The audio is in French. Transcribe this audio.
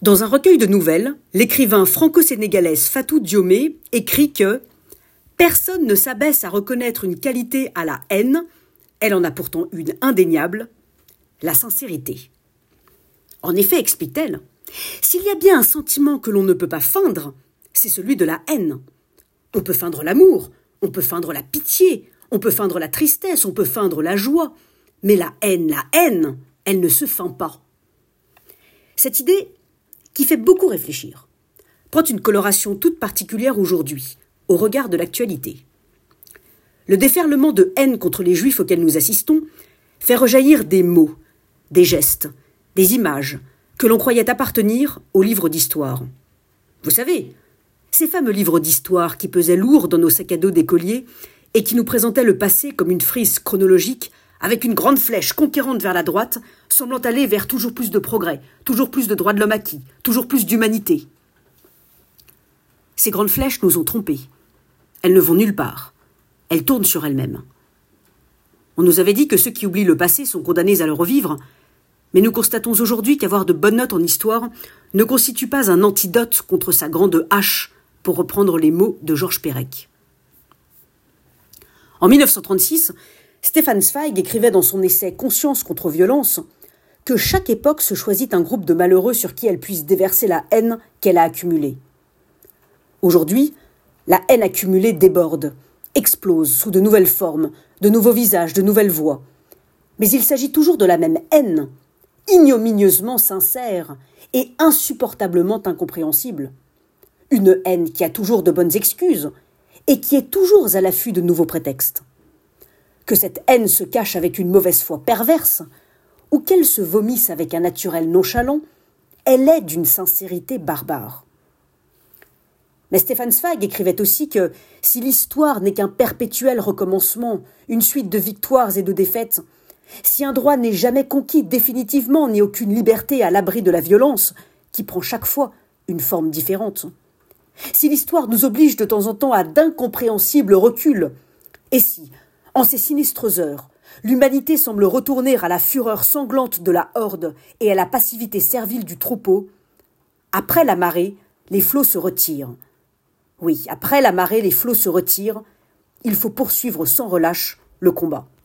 Dans un recueil de nouvelles, l'écrivain franco-sénégalaise Fatou Diomé écrit que Personne ne s'abaisse à reconnaître une qualité à la haine, elle en a pourtant une indéniable, la sincérité. En effet, explique-t-elle, s'il y a bien un sentiment que l'on ne peut pas feindre, c'est celui de la haine. On peut feindre l'amour, on peut feindre la pitié, on peut feindre la tristesse, on peut feindre la joie, mais la haine, la haine, elle ne se feint pas. Cette idée, qui fait beaucoup réfléchir, prend une coloration toute particulière aujourd'hui, au regard de l'actualité. Le déferlement de haine contre les juifs auquel nous assistons fait rejaillir des mots, des gestes, des images que l'on croyait appartenir aux livres d'histoire. Vous savez, ces fameux livres d'histoire qui pesaient lourd dans nos sacs à dos d'écoliers et qui nous présentaient le passé comme une frise chronologique avec une grande flèche conquérante vers la droite, semblant aller vers toujours plus de progrès, toujours plus de droits de l'homme acquis, toujours plus d'humanité. Ces grandes flèches nous ont trompés. Elles ne vont nulle part. Elles tournent sur elles-mêmes. On nous avait dit que ceux qui oublient le passé sont condamnés à le revivre, mais nous constatons aujourd'hui qu'avoir de bonnes notes en histoire ne constitue pas un antidote contre sa grande hache, pour reprendre les mots de Georges Perec. En 1936, Stéphane Zweig écrivait dans son essai Conscience contre violence que chaque époque se choisit un groupe de malheureux sur qui elle puisse déverser la haine qu'elle a accumulée. Aujourd'hui, la haine accumulée déborde, explose sous de nouvelles formes, de nouveaux visages, de nouvelles voix. Mais il s'agit toujours de la même haine, ignominieusement sincère et insupportablement incompréhensible. Une haine qui a toujours de bonnes excuses et qui est toujours à l'affût de nouveaux prétextes que cette haine se cache avec une mauvaise foi perverse, ou qu'elle se vomisse avec un naturel nonchalant, elle est d'une sincérité barbare. Mais Stéphane Zweig écrivait aussi que si l'histoire n'est qu'un perpétuel recommencement, une suite de victoires et de défaites, si un droit n'est jamais conquis définitivement ni aucune liberté à l'abri de la violence, qui prend chaque fois une forme différente, si l'histoire nous oblige de temps en temps à d'incompréhensibles reculs, et si, en ces sinistres heures, l'humanité semble retourner à la fureur sanglante de la horde et à la passivité servile du troupeau. Après la marée, les flots se retirent. Oui, après la marée, les flots se retirent. Il faut poursuivre sans relâche le combat.